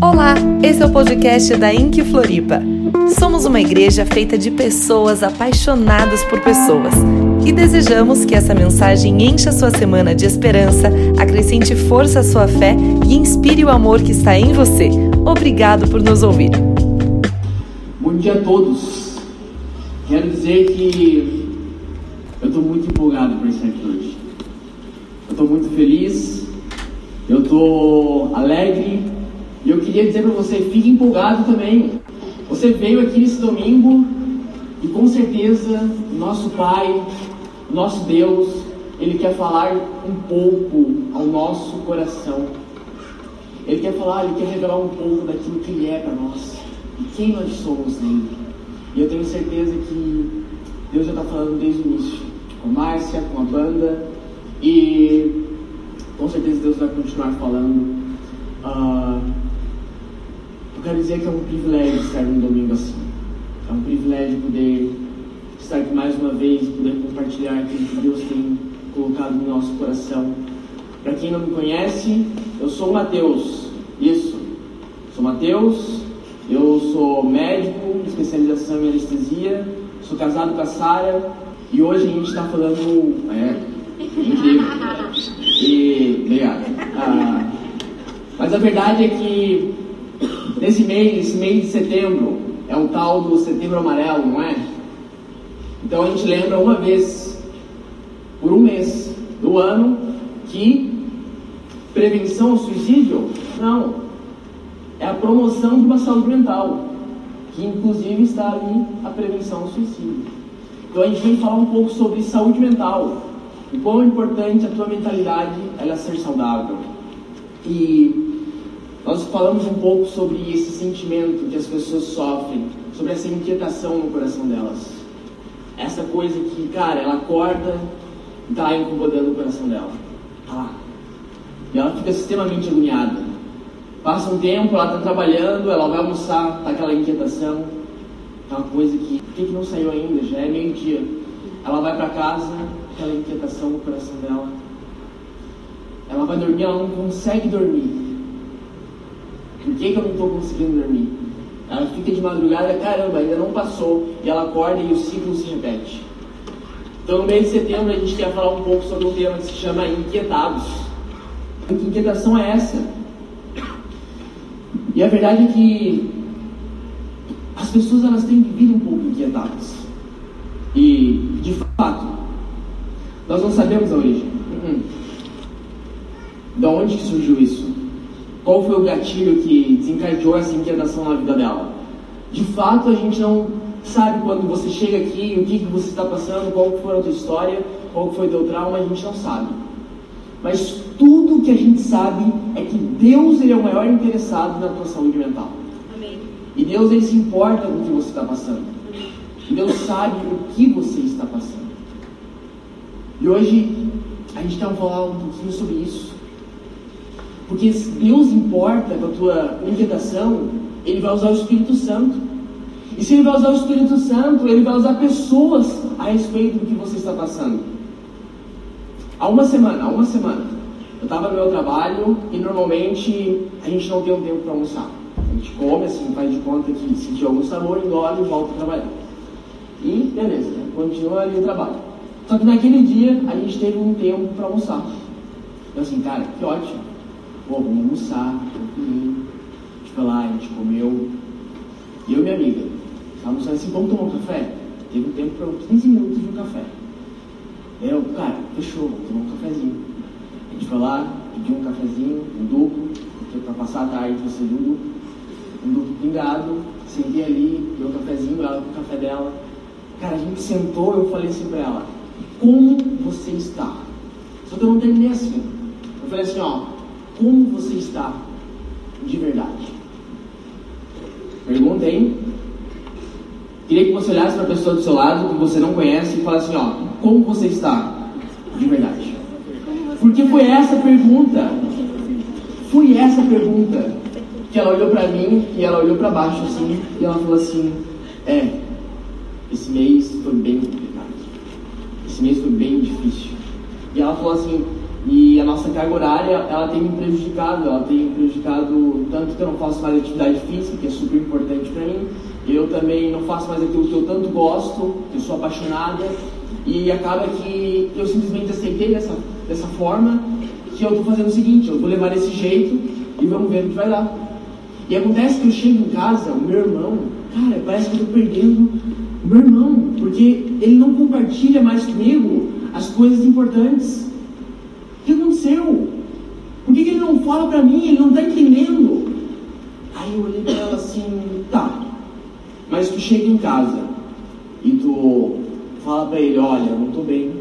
Olá, esse é o podcast da Inc Floripa. Somos uma igreja feita de pessoas apaixonadas por pessoas e desejamos que essa mensagem encha sua semana de esperança, acrescente força à sua fé e inspire o amor que está em você. Obrigado por nos ouvir. Bom dia a todos. Quero dizer que eu estou muito empolgado por estar aqui hoje. Eu estou muito feliz, eu estou alegre e eu queria dizer para você, fique empolgado também. Você veio aqui nesse domingo e com certeza nosso Pai, nosso Deus, Ele quer falar um pouco ao nosso coração. Ele quer falar, Ele quer revelar um pouco daquilo que Ele é para nós e quem nós somos nele. E eu tenho certeza que Deus já está falando desde o início, com a Márcia, com a banda, e com certeza Deus vai continuar falando. Uh, quero dizer que é um privilégio estar num domingo assim. É um privilégio poder estar aqui mais uma vez, poder compartilhar aquilo que Deus tem colocado no nosso coração. Para quem não me conhece, eu sou Mateus. Isso. Sou Mateus. Eu sou médico, especialização em anestesia. Sou casado com a Sara. E hoje a gente está falando. É, incrível. E. Obrigado. Ah, mas a verdade é que Nesse mês, mês de setembro, é o tal do setembro amarelo, não é? Então a gente lembra uma vez por um mês do ano que prevenção ao suicídio? Não. É a promoção de uma saúde mental, que inclusive está ali a prevenção ao suicídio. Então a gente vem falar um pouco sobre saúde mental, o quão é importante a tua mentalidade ela ser saudável. E nós falamos um pouco sobre esse sentimento que as pessoas sofrem, sobre essa inquietação no coração delas. Essa coisa que, cara, ela acorda e está incomodando o coração dela. Tá lá. E ela fica extremamente agoniada. Passa um tempo, ela está trabalhando, ela vai almoçar, tá aquela inquietação, aquela coisa que, por que, que não saiu ainda? Já é meio-dia. Ela vai para casa, aquela inquietação no coração dela. Ela vai dormir, ela não consegue dormir por que, que eu não estou conseguindo dormir? Ela fica de madrugada, caramba, ainda não passou, e ela acorda e o ciclo se repete. Então, no mês de setembro, a gente quer falar um pouco sobre um tema que se chama inquietados. Que inquietação é essa? E a verdade é que as pessoas elas têm vivido um pouco inquietadas. E, de fato, nós não sabemos a origem. Uhum. De onde surgiu isso? Qual foi o gatilho que desencadeou essa inquietação na vida dela? De fato, a gente não sabe quando você chega aqui, o que, que você está passando, qual foi a tua história, qual foi o teu trauma, a gente não sabe. Mas tudo que a gente sabe é que Deus ele é o maior interessado na tua saúde mental. Amém. E Deus ele se importa com o que você está passando. E Deus sabe o que você está passando. E hoje a gente quer falar um pouquinho sobre isso. Porque se Deus importa com a tua inquietação, Ele vai usar o Espírito Santo. E se Ele vai usar o Espírito Santo, Ele vai usar pessoas a respeito do que você está passando. Há uma semana, há uma semana, eu estava no meu trabalho e normalmente a gente não tem um tempo para almoçar. A gente come assim, faz de conta que sentiu algum sabor, engole e volta a trabalhar. E beleza, né? continua ali o trabalho. Só que naquele dia a gente teve um tempo para almoçar. Eu assim, cara, que ótimo pô, vamos almoçar, tranquilinho. A gente foi lá, a gente comeu. E eu e minha amiga, almoçando assim, vamos tomar um café? Teve um tempo para uns 15 minutos de um café. Eu, cara, fechou, vamos tomar um cafezinho. A gente foi lá, pediu um cafezinho, um duplo, porque para passar a tarde você viu duplo, um duplo pingado, sentei ali, deu um cafezinho, ela com o café dela. Cara, a gente sentou, eu falei assim para ela, como você está? Só que eu não terminei assim. Eu falei assim, ó, como você está de verdade? Pergunta, hein? Queria que você olhasse para a pessoa do seu lado, que você não conhece, e falasse assim, ó, como você está de verdade? Porque foi essa pergunta, foi essa pergunta que ela olhou para mim e ela olhou para baixo assim, e ela falou assim, é, esse mês foi bem complicado. Esse mês foi bem difícil. E ela falou assim, E a nossa carga horária, ela tem me prejudicado, ela tem me prejudicado tanto que eu não faço mais atividade física, que é super importante para mim. Eu também não faço mais aquilo que eu tanto gosto, eu sou apaixonada. E acaba que eu simplesmente aceitei dessa, dessa forma que eu estou fazendo o seguinte, eu vou levar desse jeito e vamos ver o que vai dar. E acontece que eu chego em casa, o meu irmão, cara, parece que eu estou perdendo o meu irmão, porque ele não compartilha mais comigo as coisas importantes. O que aconteceu? Por que, que ele não fala para mim? Ele não está entendendo. Aí eu olhei para ela assim, tá. Mas tu chega em casa e tu fala para ele, olha, eu não estou bem,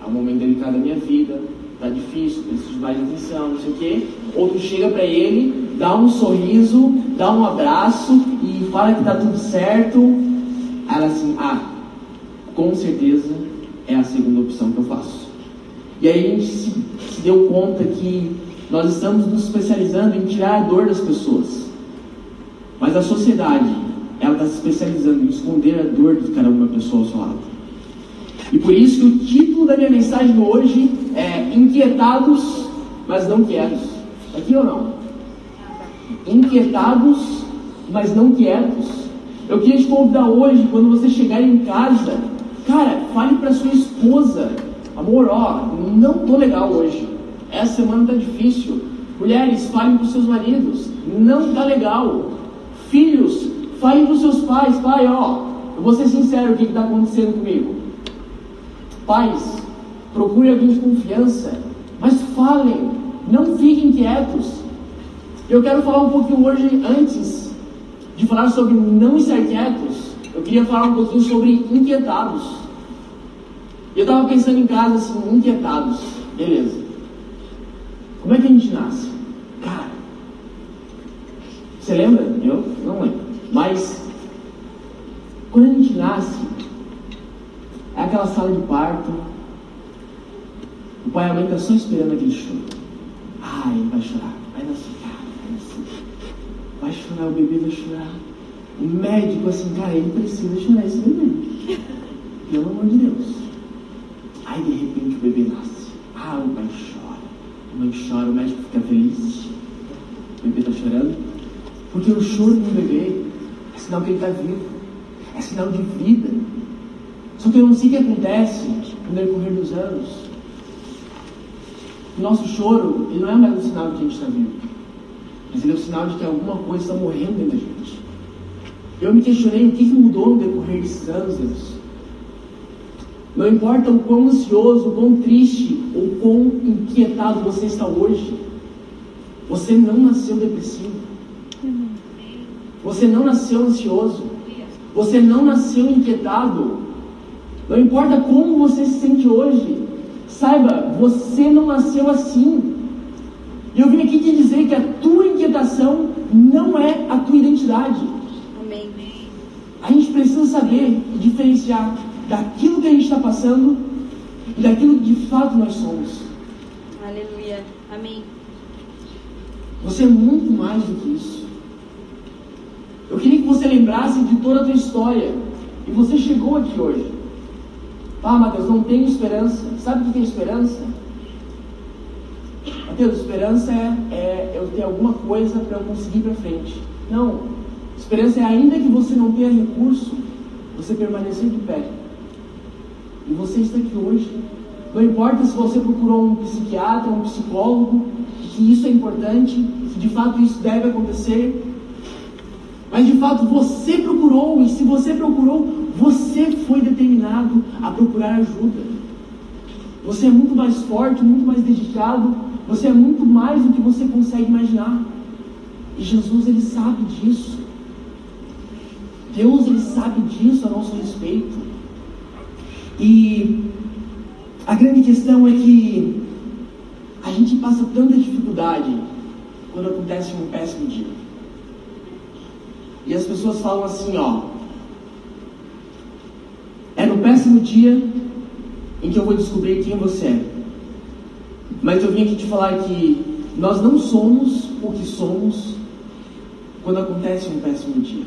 é um momento delicado da minha vida, tá difícil, preciso de mais atenção, não sei o quê. Ou tu chega para ele, dá um sorriso, dá um abraço e fala que tá tudo certo. Ela assim, ah, com certeza é a segunda opção que eu faço. E aí a gente se, se deu conta que nós estamos nos especializando em tirar a dor das pessoas. Mas a sociedade, ela está se especializando em esconder a dor de cada uma pessoa ao seu lado. E por isso que o título da minha mensagem hoje é Inquietados, mas não quietos. Aqui ou não? Inquietados, mas não quietos. Eu queria te convidar hoje, quando você chegar em casa, cara, fale para sua esposa, amor, ó, não tô legal hoje. Essa semana tá difícil. Mulheres, falem os seus maridos, não tá legal. Filhos, falem os seus pais, pai, ó, eu vou ser sincero, o que está acontecendo comigo? Pais, procure alguém de confiança, mas falem, não fiquem quietos. Eu quero falar um pouquinho hoje, antes de falar sobre não estar quietos, eu queria falar um pouquinho sobre inquietados. Eu estava pensando em casa assim, inquietados, beleza. Como é que a gente nasce? Cara, você lembra? Eu não lembro. Mas, quando a gente nasce, é aquela sala de parto, o pai e a mãe estão só esperando aquele choro. Ai, ele vai chorar, vai nascer, cara, vai nascer. Vai chorar, o bebê vai chorar. O médico, assim, cara, ele precisa chorar esse bebê. Pelo amor de Deus. Aí, de repente, o bebê nasce. Ah, o pai chora. A mãe chora, o médico fica feliz. O bebê está chorando. Porque o choro do bebê é sinal que ele está vivo. É sinal de vida. Só que eu não sei o que acontece no decorrer dos anos o nosso choro, ele não é mais um sinal de que a gente está vivo, mas ele é um sinal de que alguma coisa está morrendo dentro da gente. Eu me questionei o que, que mudou no decorrer desses anos, Deus. Não importa o quão ansioso, o quão triste ou quão inquietado você está hoje, você não nasceu depressivo. Você não nasceu ansioso. Você não nasceu inquietado. Não importa como você se sente hoje, Saiba, você não nasceu assim. E eu vim aqui te dizer que a tua inquietação não é a tua identidade. Amém. A gente precisa saber diferenciar daquilo que a gente está passando e daquilo que de fato nós somos. Aleluia. Amém. Você é muito mais do que isso. Eu queria que você lembrasse de toda a tua história. E você chegou aqui hoje. Ah, Mateus, não tenho esperança. Sabe o que é esperança? Mateus, esperança é, é eu ter alguma coisa para eu conseguir ir para frente. Não. Esperança é ainda que você não tenha recurso, você permanecer de pé. E você está aqui hoje. Não importa se você procurou um psiquiatra, um psicólogo, que isso é importante, de fato isso deve acontecer. Mas de fato você procurou, e se você procurou, você foi determinado a procurar ajuda. Você é muito mais forte, muito mais dedicado, você é muito mais do que você consegue imaginar. E Jesus, ele sabe disso. Deus, ele sabe disso a nosso respeito. E a grande questão é que a gente passa tanta dificuldade quando acontece um péssimo dia. E as pessoas falam assim, ó, é no péssimo dia em que eu vou descobrir quem você é. Mas eu vim aqui te falar que nós não somos o que somos quando acontece um péssimo dia.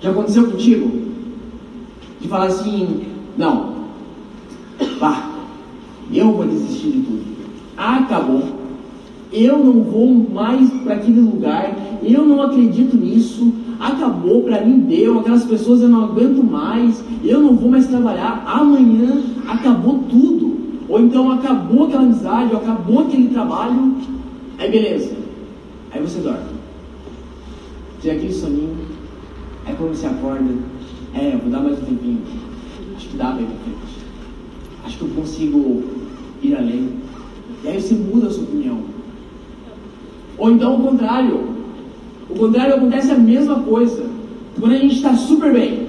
Já aconteceu contigo? De falar assim, não, vá, eu vou desistir de tudo. acabou. Eu não vou mais para aquele lugar, eu não acredito nisso, acabou, para mim deu, aquelas pessoas eu não aguento mais, eu não vou mais trabalhar, amanhã acabou tudo. Ou então acabou aquela amizade, ou acabou aquele trabalho, aí beleza. Aí você dorme. Tem aquele soninho, aí quando você acorda, é, vou dar mais um tempinho. Dá bem frente. Acho que eu consigo ir além. E aí você muda a sua opinião. Ou então o contrário. O contrário acontece a mesma coisa. Quando a gente está super bem.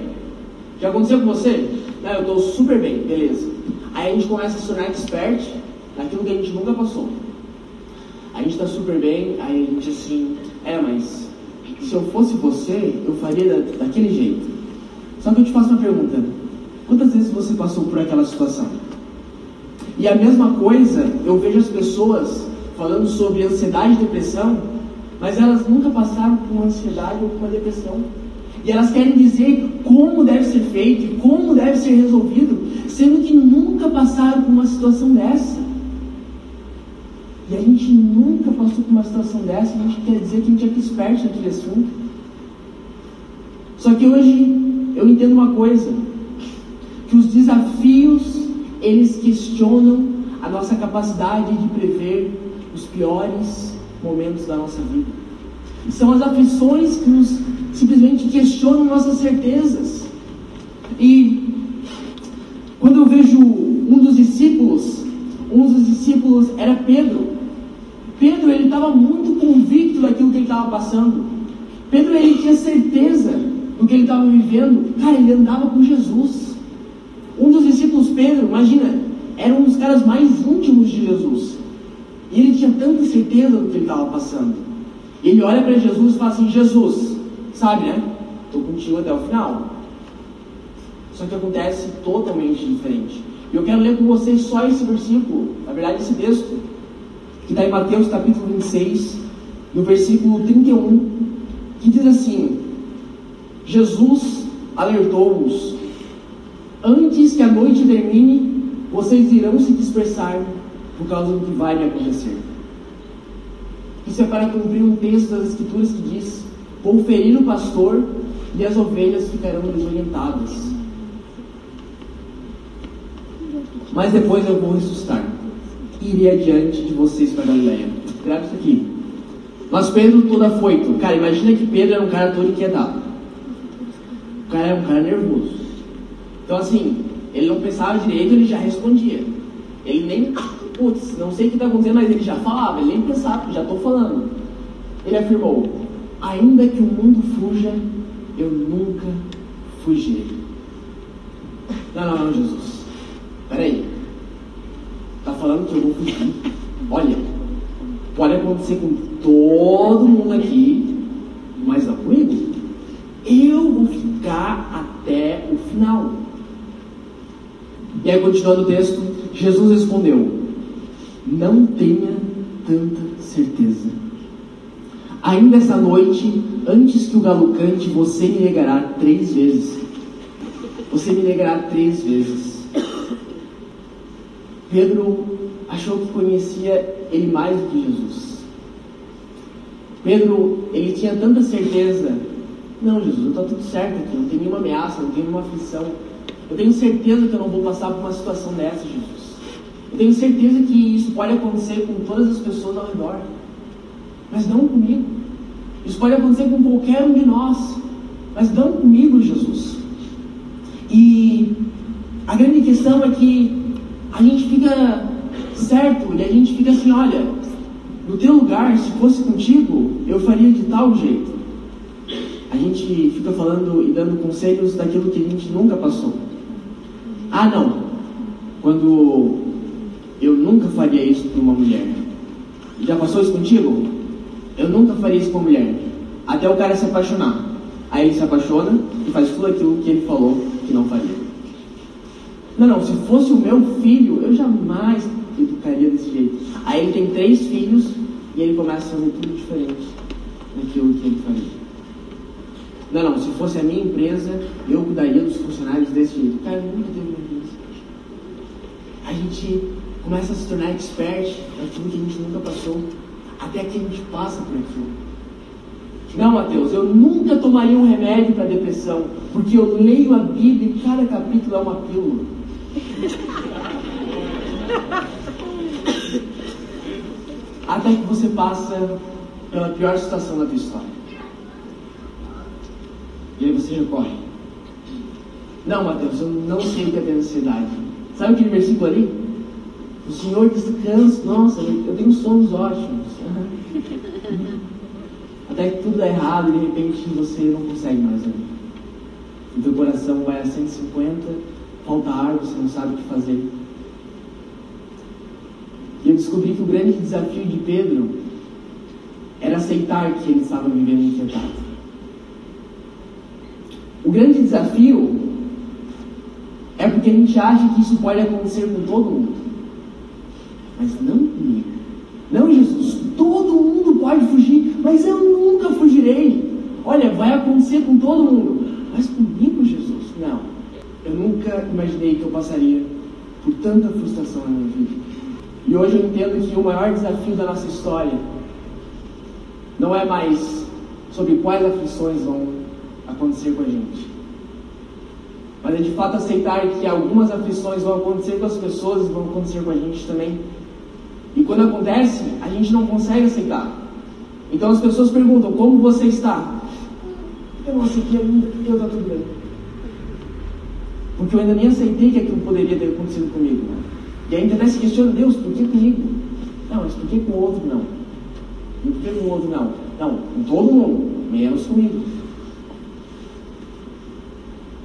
Já aconteceu com você? Não, eu estou super bem, beleza. Aí a gente começa a se tornar expert naquilo que a gente nunca passou. A gente está super bem, aí a gente assim, é, mas se eu fosse você, eu faria da, daquele jeito. Só que eu te faço uma pergunta: quantas vezes você passou por aquela situação? E a mesma coisa, eu vejo as pessoas falando sobre ansiedade e depressão, mas elas nunca passaram por uma ansiedade ou por uma depressão. E elas querem dizer como deve ser feito como deve ser resolvido, sendo que nunca passaram por uma situação dessa. E a gente nunca passou por uma situação dessa, a gente quer dizer que a gente é expert naquele assunto. Só que hoje eu entendo uma coisa, que os desafios, eles questionam a nossa capacidade de prever os piores momentos da nossa vida. São as aflições que nos simplesmente questionam nossas certezas. E quando eu vejo um dos discípulos, um dos discípulos era Pedro. Pedro ele estava muito convicto daquilo que ele estava passando. Pedro ele tinha certeza do que ele estava vivendo. Cara, ele andava com Jesus. Um dos discípulos, Pedro, imagina, era um dos caras mais íntimos de Jesus. E ele tinha tanta certeza do que ele estava passando. Ele olha para Jesus e fala assim: Jesus, sabe, né? Estou contigo até o final. Só que acontece totalmente diferente. E eu quero ler com vocês só esse versículo, na verdade, esse texto, que está em Mateus capítulo 26, no versículo 31, que diz assim: Jesus alertou-os: Antes que a noite termine, vocês irão se dispersar por causa do que vai me acontecer. Isso é para cumprir um texto das Escrituras que diz: Vou ferir o pastor e as ovelhas ficarão desorientadas. Mas depois eu vou ressuscitar. Irei adiante de vocês para Galileia. Grava isso aqui. Mas Pedro todo afoito. Cara, imagina que Pedro era um cara todo inquietado. O cara era um cara nervoso. Então assim, ele não pensava direito, ele já respondia. Ele nem, putz, não sei o que está acontecendo, mas ele já falava, ele nem pensava, já estou falando. Ele afirmou: Ainda que o mundo fuja, eu nunca fugirei. Não, não, não, Jesus. Peraí. Está falando que eu vou fugir? Olha, pode acontecer com todo mundo aqui, mas não comigo. Eu vou ficar até o final. E aí, continuando o texto, Jesus respondeu: Não tenha tanta certeza. Ainda essa noite, antes que o galo cante, você me negará três vezes. Você me negará três vezes. Pedro achou que conhecia ele mais do que Jesus. Pedro, ele tinha tanta certeza. Não, Jesus, está tudo certo aqui, não tem nenhuma ameaça, não tem nenhuma aflição. Eu tenho certeza que eu não vou passar por uma situação dessa, Jesus. Eu tenho certeza que isso pode acontecer com todas as pessoas ao redor, mas não comigo. Isso pode acontecer com qualquer um de nós, mas não comigo, Jesus. E a grande questão é que a gente fica certo e a gente fica assim: olha, no teu lugar, se fosse contigo, eu faria de tal jeito. A gente fica falando e dando conselhos daquilo que a gente nunca passou. Ah, não. Quando eu nunca faria isso para uma mulher. Já passou isso contigo? Eu nunca faria isso com uma mulher. Até o cara se apaixonar. Aí ele se apaixona e faz tudo aquilo que ele falou que não faria. Não, não, se fosse o meu filho, eu jamais educaria desse jeito. Aí ele tem três filhos e ele começa a fazer tudo diferente daquilo que ele faria. Não, não, se fosse a minha empresa, eu cuidaria dos funcionários desse jeito. Cara, nunca teve gente começa a se tornar expert naquilo que a gente nunca passou, até que a gente passa por aquilo. Não, Mateus, eu nunca tomaria um remédio para depressão, porque eu leio a Bíblia e cada capítulo é uma pílula. Até que você passa pela pior situação da tua história. E aí você recorre. Não, Mateus, eu não sei o que é ter ansiedade. Sabe aquele versículo ali? O Senhor descansa. Nossa, eu tenho sonhos ótimos. Até que tudo dá errado e de repente você não consegue mais ouvir. O teu coração vai a 150, falta ar, você não sabe o que fazer. E eu descobri que o grande desafio de Pedro era aceitar que ele estava vivendo inquietado. O grande desafio é porque a gente acha que isso pode acontecer com todo mundo. Mas não comigo. Não, Jesus, todo mundo pode fugir, mas eu nunca fugirei. Olha, vai acontecer com todo mundo, mas comigo, Jesus, não. Eu nunca imaginei que eu passaria por tanta frustração na minha vida. E hoje eu entendo que o maior desafio da nossa história não é mais sobre quais aflições vão acontecer com a gente, mas é de fato aceitar que algumas aflições vão acontecer com as pessoas e vão acontecer com a gente também. E quando acontece, a gente não consegue aceitar. Então as pessoas perguntam: Como você está? Eu não aceitei ainda, eu está tudo bem. Porque eu ainda nem aceitei que aquilo poderia ter acontecido comigo. E ainda até se questiona: Deus, por que comigo? Não, mas por que com o outro não? E por que com o outro não? Não, com todo mundo, menos comigo.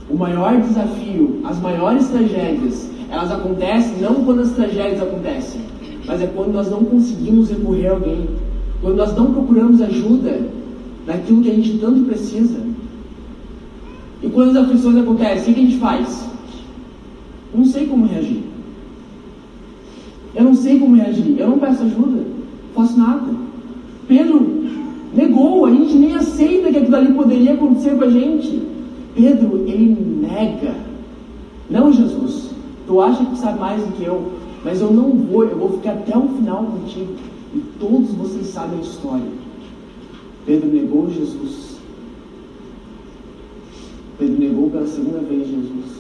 O maior desafio, as maiores tragédias, elas acontecem não quando as tragédias acontecem, mas é quando nós não conseguimos recorrer a alguém, quando nós não procuramos ajuda naquilo que a gente tanto precisa. E quando as aflições acontecem, o que a gente faz? Eu não sei como reagir. Eu não sei como reagir. Eu não peço ajuda. Não faço nada. Pedro negou. A gente nem aceita que aquilo ali poderia acontecer com a gente. Pedro, ele nega. Não, Jesus. Tu acha que sabe mais do que eu. Mas eu não vou, eu vou ficar até o final contigo. E todos vocês sabem a história. Pedro negou Jesus. Pedro negou pela segunda vez Jesus.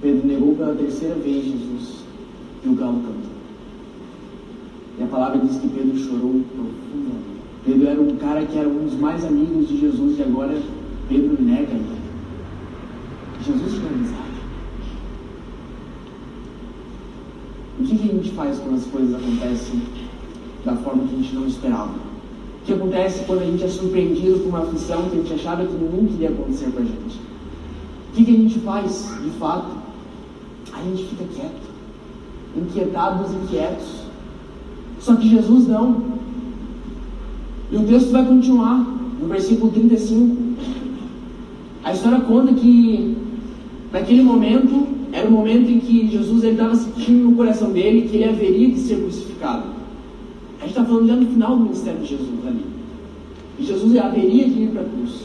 Pedro negou pela terceira vez Jesus. E o galo cantou. E a palavra diz que Pedro chorou profundamente. Pedro era um cara que era um dos mais amigos de Jesus e agora Pedro nega ele. Jesus tinha amizade. O que, que a gente faz quando as coisas acontecem da forma que a gente não esperava? O que acontece quando a gente é surpreendido por uma aflição que a gente achava que nunca iria acontecer com a gente? O que, que a gente faz, de fato? A gente fica quieto, inquietados, inquietos. Só que Jesus não. E o texto vai continuar, no versículo 35. A história conta que, naquele momento, era o momento em que Jesus estava sentindo no coração dele que ele haveria de ser crucificado. A gente está falando já no final do ministério de Jesus ali. E Jesus haveria de ir para a cruz.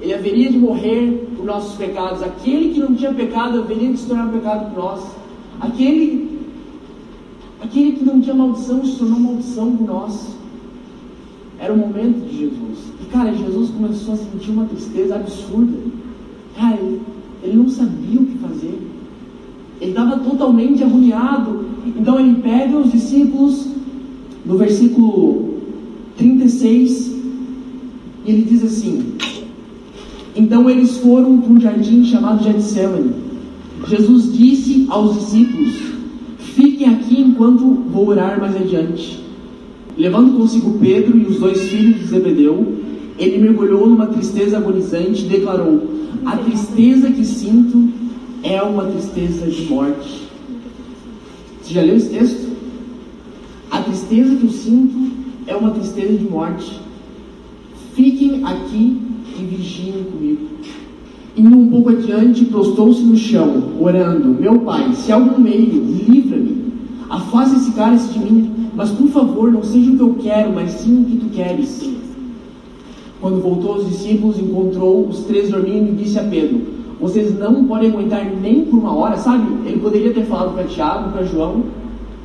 Ele haveria de morrer por nossos pecados. Aquele que não tinha pecado haveria de se tornar pecado por nós. Aquele, aquele que não tinha maldição se tornou maldição por nós. Era o momento de Jesus. E cara, Jesus começou a sentir uma tristeza absurda. Cara, ele, ele não sabia o que fazer. Ele estava totalmente agoniado. Então ele pega os discípulos, no versículo 36, e ele diz assim: Então eles foram para um jardim chamado Getsemane. Jesus disse aos discípulos: Fiquem aqui enquanto vou orar mais adiante. Levando consigo Pedro e os dois filhos de Zebedeu, ele mergulhou numa tristeza agonizante e declarou: A tristeza que sinto é uma tristeza de morte. Você já leu esse texto? A tristeza que eu sinto é uma tristeza de morte. Fiquem aqui e vigiem comigo. Indo um pouco adiante, prostou-se no chão, orando: Meu pai, se há algum meio, livra-me. Afaste esse cálice de mim, mas por favor, não seja o que eu quero, mas sim o que tu queres. Quando voltou aos discípulos, encontrou os três dormindo e disse a Pedro: Vocês não podem aguentar nem por uma hora, sabe? Ele poderia ter falado para Tiago, para João: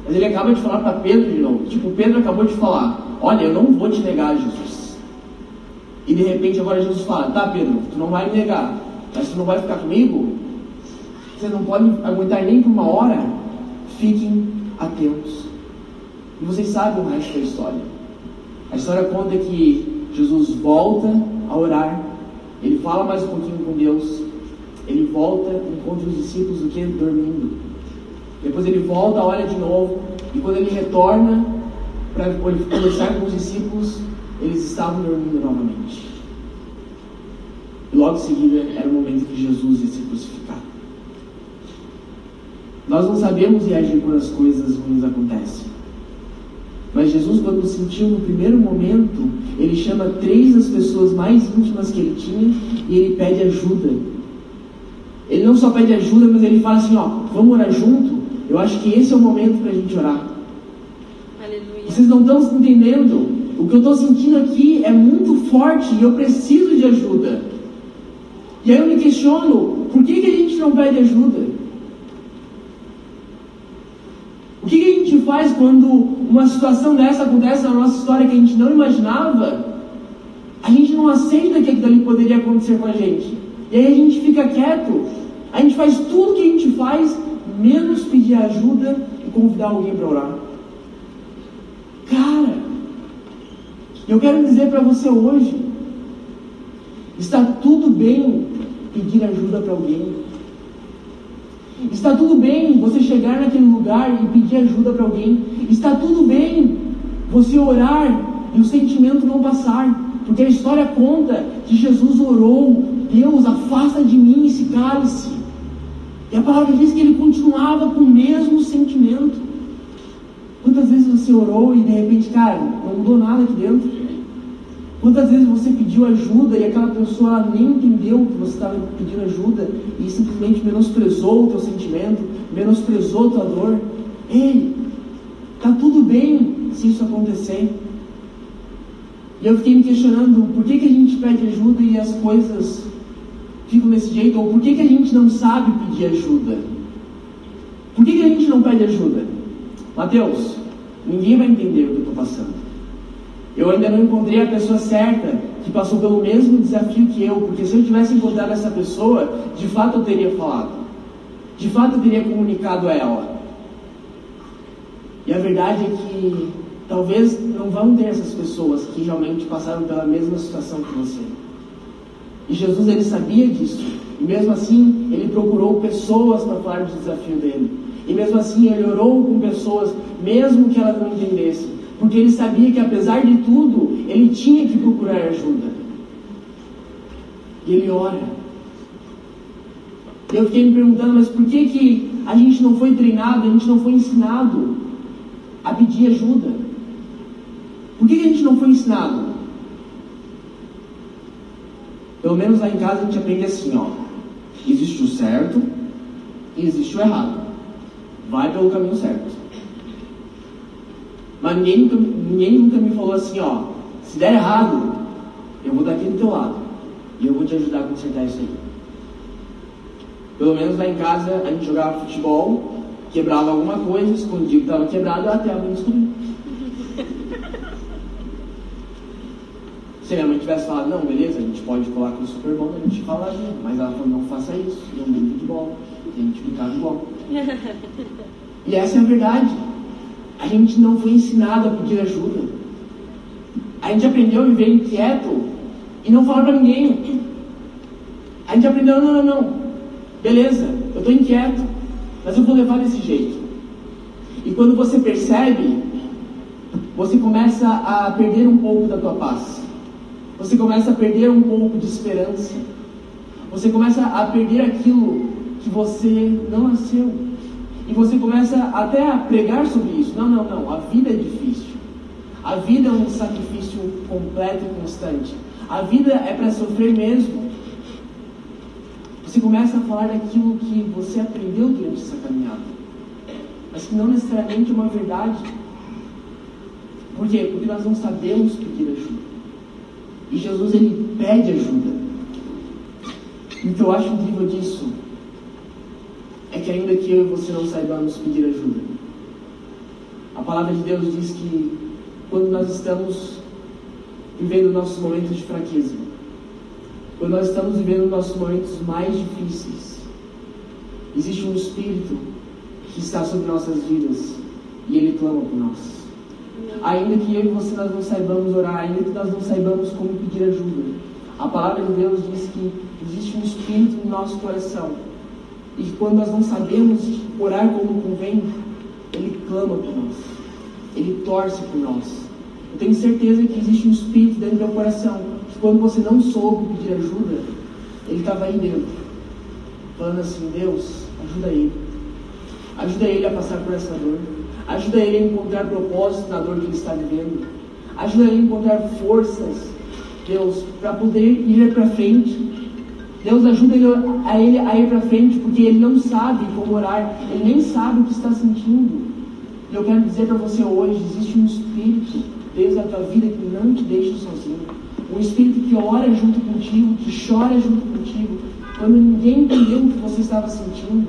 Mas ele acaba de falar para Pedro de novo. Tipo, Pedro acabou de falar: Olha, eu não vou te negar, Jesus. E de repente agora Jesus fala: Tá, Pedro, tu não vai me negar, mas tu não vai ficar comigo? Você não pode aguentar nem por uma hora? Fiquem atentos. E vocês sabem o resto da história. A história conta que Jesus volta a orar, ele fala mais um pouquinho com Deus, ele volta, encontra os discípulos o que? Dormindo. Depois ele volta, olha de novo, e quando ele retorna para conversar com os discípulos, eles estavam dormindo novamente. E logo em seguida era o momento que Jesus ia ser crucificado. Nós não sabemos reagir quando as coisas ruins acontecem. Mas Jesus, quando sentiu no primeiro momento, ele chama três das pessoas mais íntimas que ele tinha e ele pede ajuda. Ele não só pede ajuda, mas ele fala assim: ó, vamos orar junto. Eu acho que esse é o momento para a gente orar. Aleluia. Vocês não estão entendendo? O que eu estou sentindo aqui é muito forte e eu preciso de ajuda. E aí eu me questiono: por que, que a gente não pede ajuda? O que, que a gente faz quando uma situação dessa acontece na nossa história que a gente não imaginava? A gente não aceita que aquilo ali poderia acontecer com a gente. E aí a gente fica quieto. A gente faz tudo que a gente faz, menos pedir ajuda e convidar alguém para orar. Cara, eu quero dizer para você hoje: está tudo bem pedir ajuda para alguém. Está tudo bem você chegar naquele lugar e pedir ajuda para alguém. Está tudo bem você orar e o sentimento não passar. Porque a história conta que Jesus orou: Deus, afasta de mim esse cálice. E a palavra diz que ele continuava com o mesmo sentimento. Quantas vezes você orou e de repente, cara, não mudou nada aqui dentro? Quantas vezes você pediu ajuda e aquela pessoa nem entendeu que você estava pedindo ajuda e simplesmente menosprezou o teu sentimento, menosprezou a tua dor? Ei, tá tudo bem se isso acontecer. E eu fiquei me questionando por que, que a gente pede ajuda e as coisas ficam desse jeito, ou por que, que a gente não sabe pedir ajuda? Por que, que a gente não pede ajuda? Mateus, ninguém vai entender o que eu estou passando. Eu ainda não encontrei a pessoa certa que passou pelo mesmo desafio que eu, porque se eu tivesse encontrado essa pessoa, de fato eu teria falado. De fato eu teria comunicado a ela. E a verdade é que talvez não vão ter essas pessoas que realmente passaram pela mesma situação que você. E Jesus ele sabia disso. E mesmo assim, ele procurou pessoas para falar do desafio dele. E mesmo assim, ele orou com pessoas, mesmo que elas não entendessem. Porque ele sabia que apesar de tudo, ele tinha que procurar ajuda. E ele ora. E eu fiquei me perguntando, mas por que, que a gente não foi treinado, a gente não foi ensinado a pedir ajuda? Por que, que a gente não foi ensinado? Pelo menos lá em casa a gente aprende assim, ó. Existe o certo e existe o errado. Vai pelo caminho certo. Mas ninguém nunca, ninguém nunca me falou assim, ó. Se der errado, eu vou estar aqui do teu lado. E eu vou te ajudar a consertar isso aí. Pelo menos lá em casa a gente jogava futebol, quebrava alguma coisa, escondia que estava quebrado até alguém descobrir. Se minha mãe tivesse falado, não, beleza, a gente pode colar com o super bom, a gente fala, mas ela falou, não faça isso, não brinque de bola, tem gente brincava de bola. E essa é a verdade. A gente não foi ensinado a pedir ajuda. A gente aprendeu a viver inquieto e não falar para ninguém. A gente aprendeu, não, não, não. Beleza, eu estou inquieto, mas eu vou levar desse jeito. E quando você percebe, você começa a perder um pouco da tua paz. Você começa a perder um pouco de esperança. Você começa a perder aquilo que você não nasceu. E você começa até a pregar sobre isso. Não, não, não. A vida é difícil. A vida é um sacrifício completo e constante. A vida é para sofrer mesmo. Você começa a falar daquilo que você aprendeu durante essa caminhada, mas que não necessariamente é uma verdade. Por quê? Porque nós não sabemos pedir ajuda. E Jesus ele pede ajuda. E o que eu acho incrível disso é que ainda que eu e você não saibamos pedir ajuda, palavra de Deus diz que quando nós estamos vivendo nossos momentos de fraqueza, quando nós estamos vivendo nossos momentos mais difíceis, existe um Espírito que está sobre nossas vidas e ele clama por nós. Ainda que eu e você nós não saibamos orar, ainda que nós não saibamos como pedir ajuda, a palavra de Deus diz que existe um Espírito no nosso coração e quando nós não sabemos orar como convém, ele clama por nós, ele torce por nós. Eu tenho certeza que existe um Espírito dentro do meu coração que quando você não soube pedir ajuda, ele estava aí dentro, falando assim: Deus, ajuda ele. Ajuda ele a passar por essa dor. Ajuda ele a encontrar propósito na dor que ele está vivendo. Ajuda ele a encontrar forças, Deus, para poder ir para frente. Deus ajuda ele a, ele a ir para frente, porque ele não sabe como orar, ele nem sabe o que está sentindo. E eu quero dizer para você hoje: existe um Espírito dentro da tua vida que não te deixa sozinho. Um Espírito que ora junto contigo, que chora junto contigo, quando ninguém entendeu o que você estava sentindo.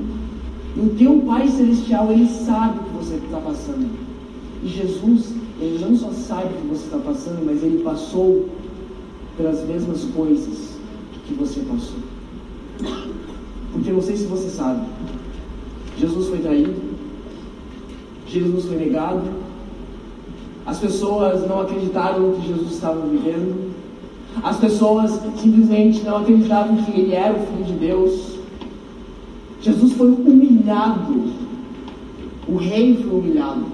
E o teu Pai Celestial, Ele sabe o que você está passando. E Jesus, Ele não só sabe o que você está passando, mas Ele passou pelas mesmas coisas que você passou. Porque não sei se você sabe, Jesus foi traído, Jesus foi negado, as pessoas não acreditaram no que Jesus estava vivendo, as pessoas simplesmente não acreditavam que Ele era o Filho de Deus. Jesus foi humilhado. O rei foi humilhado.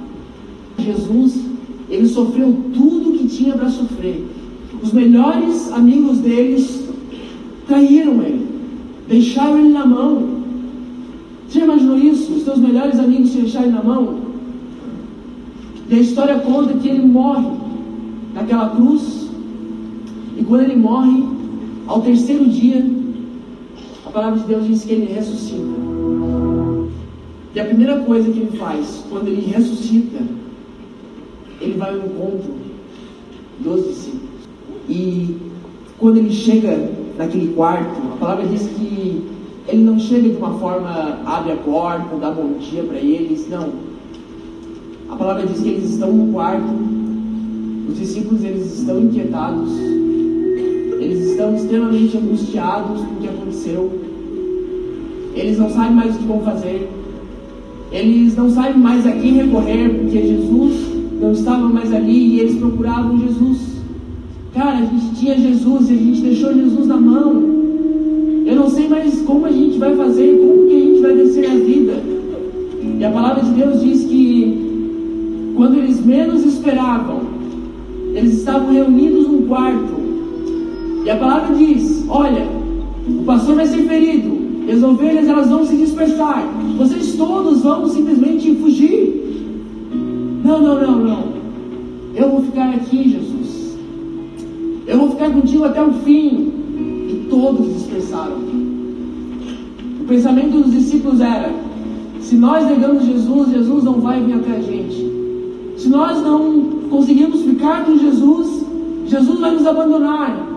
Jesus, ele sofreu tudo que tinha para sofrer. Os melhores amigos deles traíram ele, deixaram ele na mão. Você imaginou isso? Os seus melhores amigos te deixarem na mão? E a história conta que ele morre naquela cruz. E quando ele morre, ao terceiro dia, a palavra de Deus diz que ele ressuscita. E a primeira coisa que ele faz, quando ele ressuscita, ele vai ao encontro dos discípulos. E quando ele chega naquele quarto, a palavra diz que ele não chega de uma forma, abre a porta, dá bom dia para eles, não. A palavra diz que eles estão no quarto, os discípulos eles estão inquietados, eles estão extremamente angustiados com o que aconteceu. Eles não sabem mais o que vão fazer. Eles não sabem mais a quem recorrer, porque Jesus não estava mais ali e eles procuravam Jesus. Cara, a gente tinha Jesus e a gente deixou Jesus na mão. Eu não sei mais como a gente vai fazer, como que a gente vai vencer a vida. E a palavra de Deus diz que quando eles menos esperavam, eles estavam reunidos num quarto. E a palavra diz: Olha, o pastor vai ser ferido, as ovelhas elas vão se dispersar. Vocês todos vão simplesmente fugir. Não, não, não, não. Eu vou ficar aqui, Jesus. Eu vou ficar contigo até o fim. E todos dispersaram. O pensamento dos discípulos era: se nós negamos Jesus, Jesus não vai vir até a gente. Se nós não conseguimos ficar com Jesus, Jesus vai nos abandonar.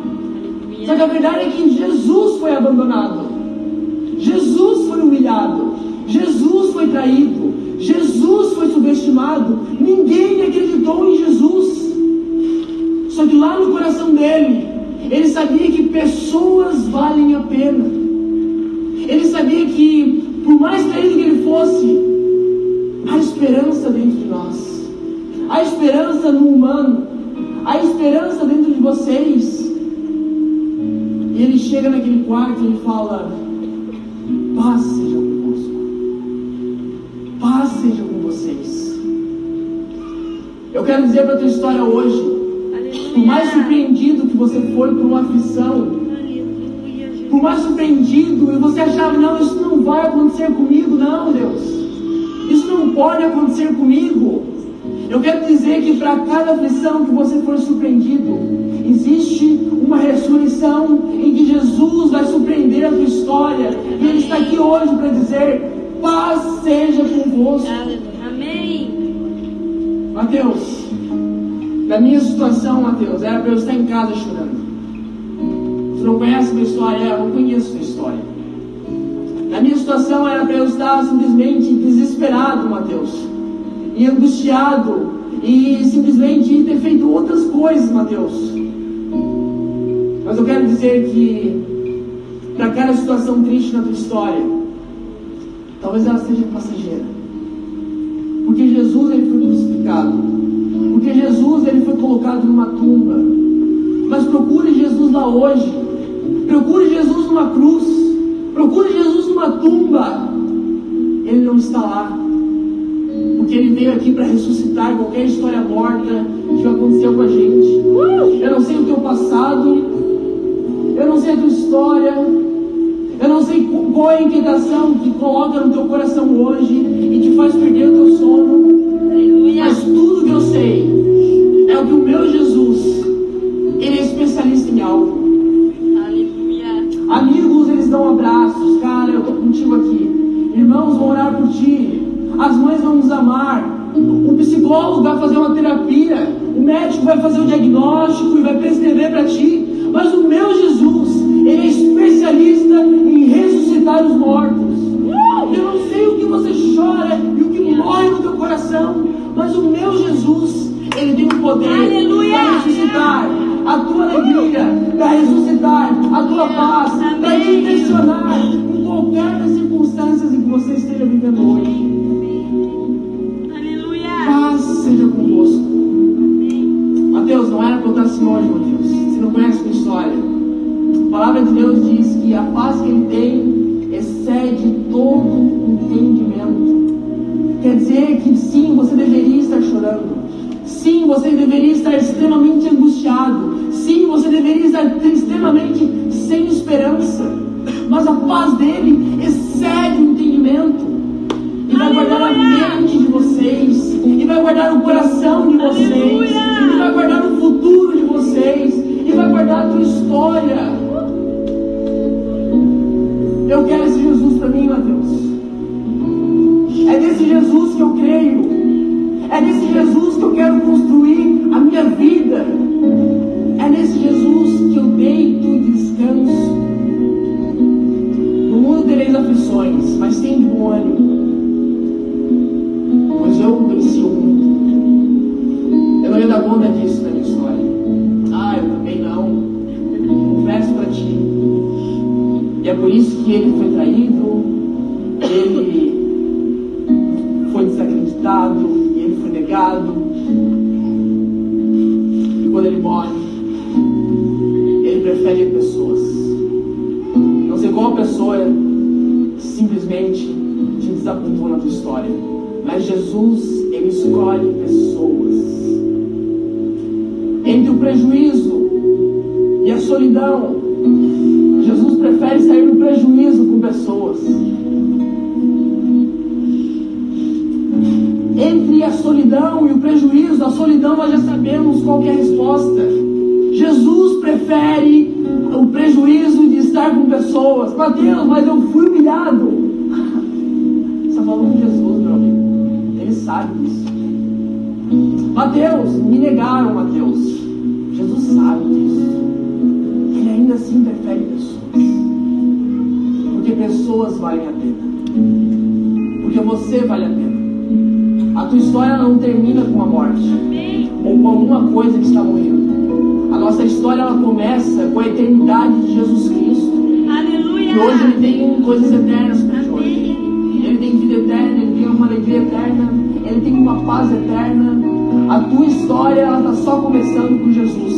Só que a verdade é que Jesus foi abandonado. Jesus foi humilhado. Jesus foi traído. Jesus foi subestimado. Ninguém dele, ele sabia que pessoas valem a pena. Ele sabia que, por mais traído que ele fosse, há esperança dentro de nós. Há esperança no humano. Há esperança dentro de vocês. E ele chega naquele quarto e fala: Paz seja convosco. Paz seja com vocês. Eu quero dizer para a tua história hoje: por mais surpreendido que você foi por uma aflição, por mais surpreendido e você achava, não, isso não vai acontecer comigo, não, Deus. Isso não pode acontecer comigo. Eu quero dizer que para cada aflição que você for surpreendido, existe uma ressurreição em que Jesus vai surpreender a tua história. E Ele está aqui hoje para dizer: paz seja convosco. Amém. Mateus, na minha situação, Mateus, era para eu estar em casa chorando. Você não conhece minha história? Eu não conheço minha história. Na minha situação era para eu estar simplesmente desesperado, Mateus. e angustiado e simplesmente ter feito outras coisas, Mateus. Mas eu quero dizer que para cada situação triste na tua história, talvez ela seja passageira. Porque Jesus ele foi crucificado. Porque Jesus ele foi colocado numa tumba. Mas procure Jesus lá hoje. Procure Jesus numa cruz. Procure Jesus numa tumba. Ele não está lá. Porque ele veio aqui para ressuscitar qualquer história morta que aconteceu com a gente. Eu não sei o teu passado. Eu não sei a tua história. Eu não sei qual é a inquietação que coloca no teu coração hoje e te faz perder o teu sono. Mas tudo meu Jesus, ele é especialista em algo. Aleluia. Amigos, eles dão abraços. Cara, eu tô contigo aqui. Irmãos vão orar por ti. As mães vão nos amar. O psicólogo vai fazer uma terapia. O médico vai fazer o diagnóstico e vai prescrever para ti. Mas o meu Jesus, ele é especialista em ressuscitar os mortos. Eu não sei o que você chora e o que morre no teu coração, mas o meu Jesus, ele tem o poder Aleluia. para ressuscitar a tua alegria, para ressuscitar a tua paz, para te direcionar em qualquer das circunstâncias em que você esteja vivendo hoje. Aleluia. Paz seja convosco. Mateus, não era para eu estar assim hoje, Mateus. Você não conhece a minha história. A palavra de Deus diz que a paz que ele tem excede Sim, você deveria estar extremamente angustiado. Sim, você deveria estar extremamente sem esperança. Mas a paz dele excede o entendimento. E vai guardar a mente de vocês. E vai guardar o coração de vocês. Aleluia. E vai guardar o futuro de vocês. E vai guardar a tua história. Eu quero esse Jesus para mim, Mateus. É desse Jesus que eu creio. É desse Jesus que eu quero construir a minha vida. É nesse Jesus que eu deito e descanso. No mundo tereis aflições, mas tem de bom ânimo. Pois eu venci o mundo. Eu não ia dar conta disso na minha história. Ah, eu também não. Confesso para ti. E é por isso que ele foi traído, pessoas. Entre o prejuízo e a solidão, Jesus prefere sair no prejuízo com pessoas. Entre a solidão e o prejuízo, a solidão nós já sabemos qual é a resposta. Jesus prefere o prejuízo de estar com pessoas. Mateus, mas eu fui humilhado. Você está falando com Jesus, meu amigo. Ele sabe disso. Mateus, me negaram, Mateus. Jesus sabe disso. Ele ainda assim prefere pessoas. Porque pessoas valem a pena. Porque você vale a pena. A tua história não termina com a morte ou com alguma coisa que está morrendo. A nossa história ela começa com a eternidade de Jesus Cristo. Aleluia. E hoje ele tem coisas eternas para ti. Ele tem vida eterna, ele tem uma alegria eterna, ele tem uma paz eterna. A tua história ela está só começando com Jesus.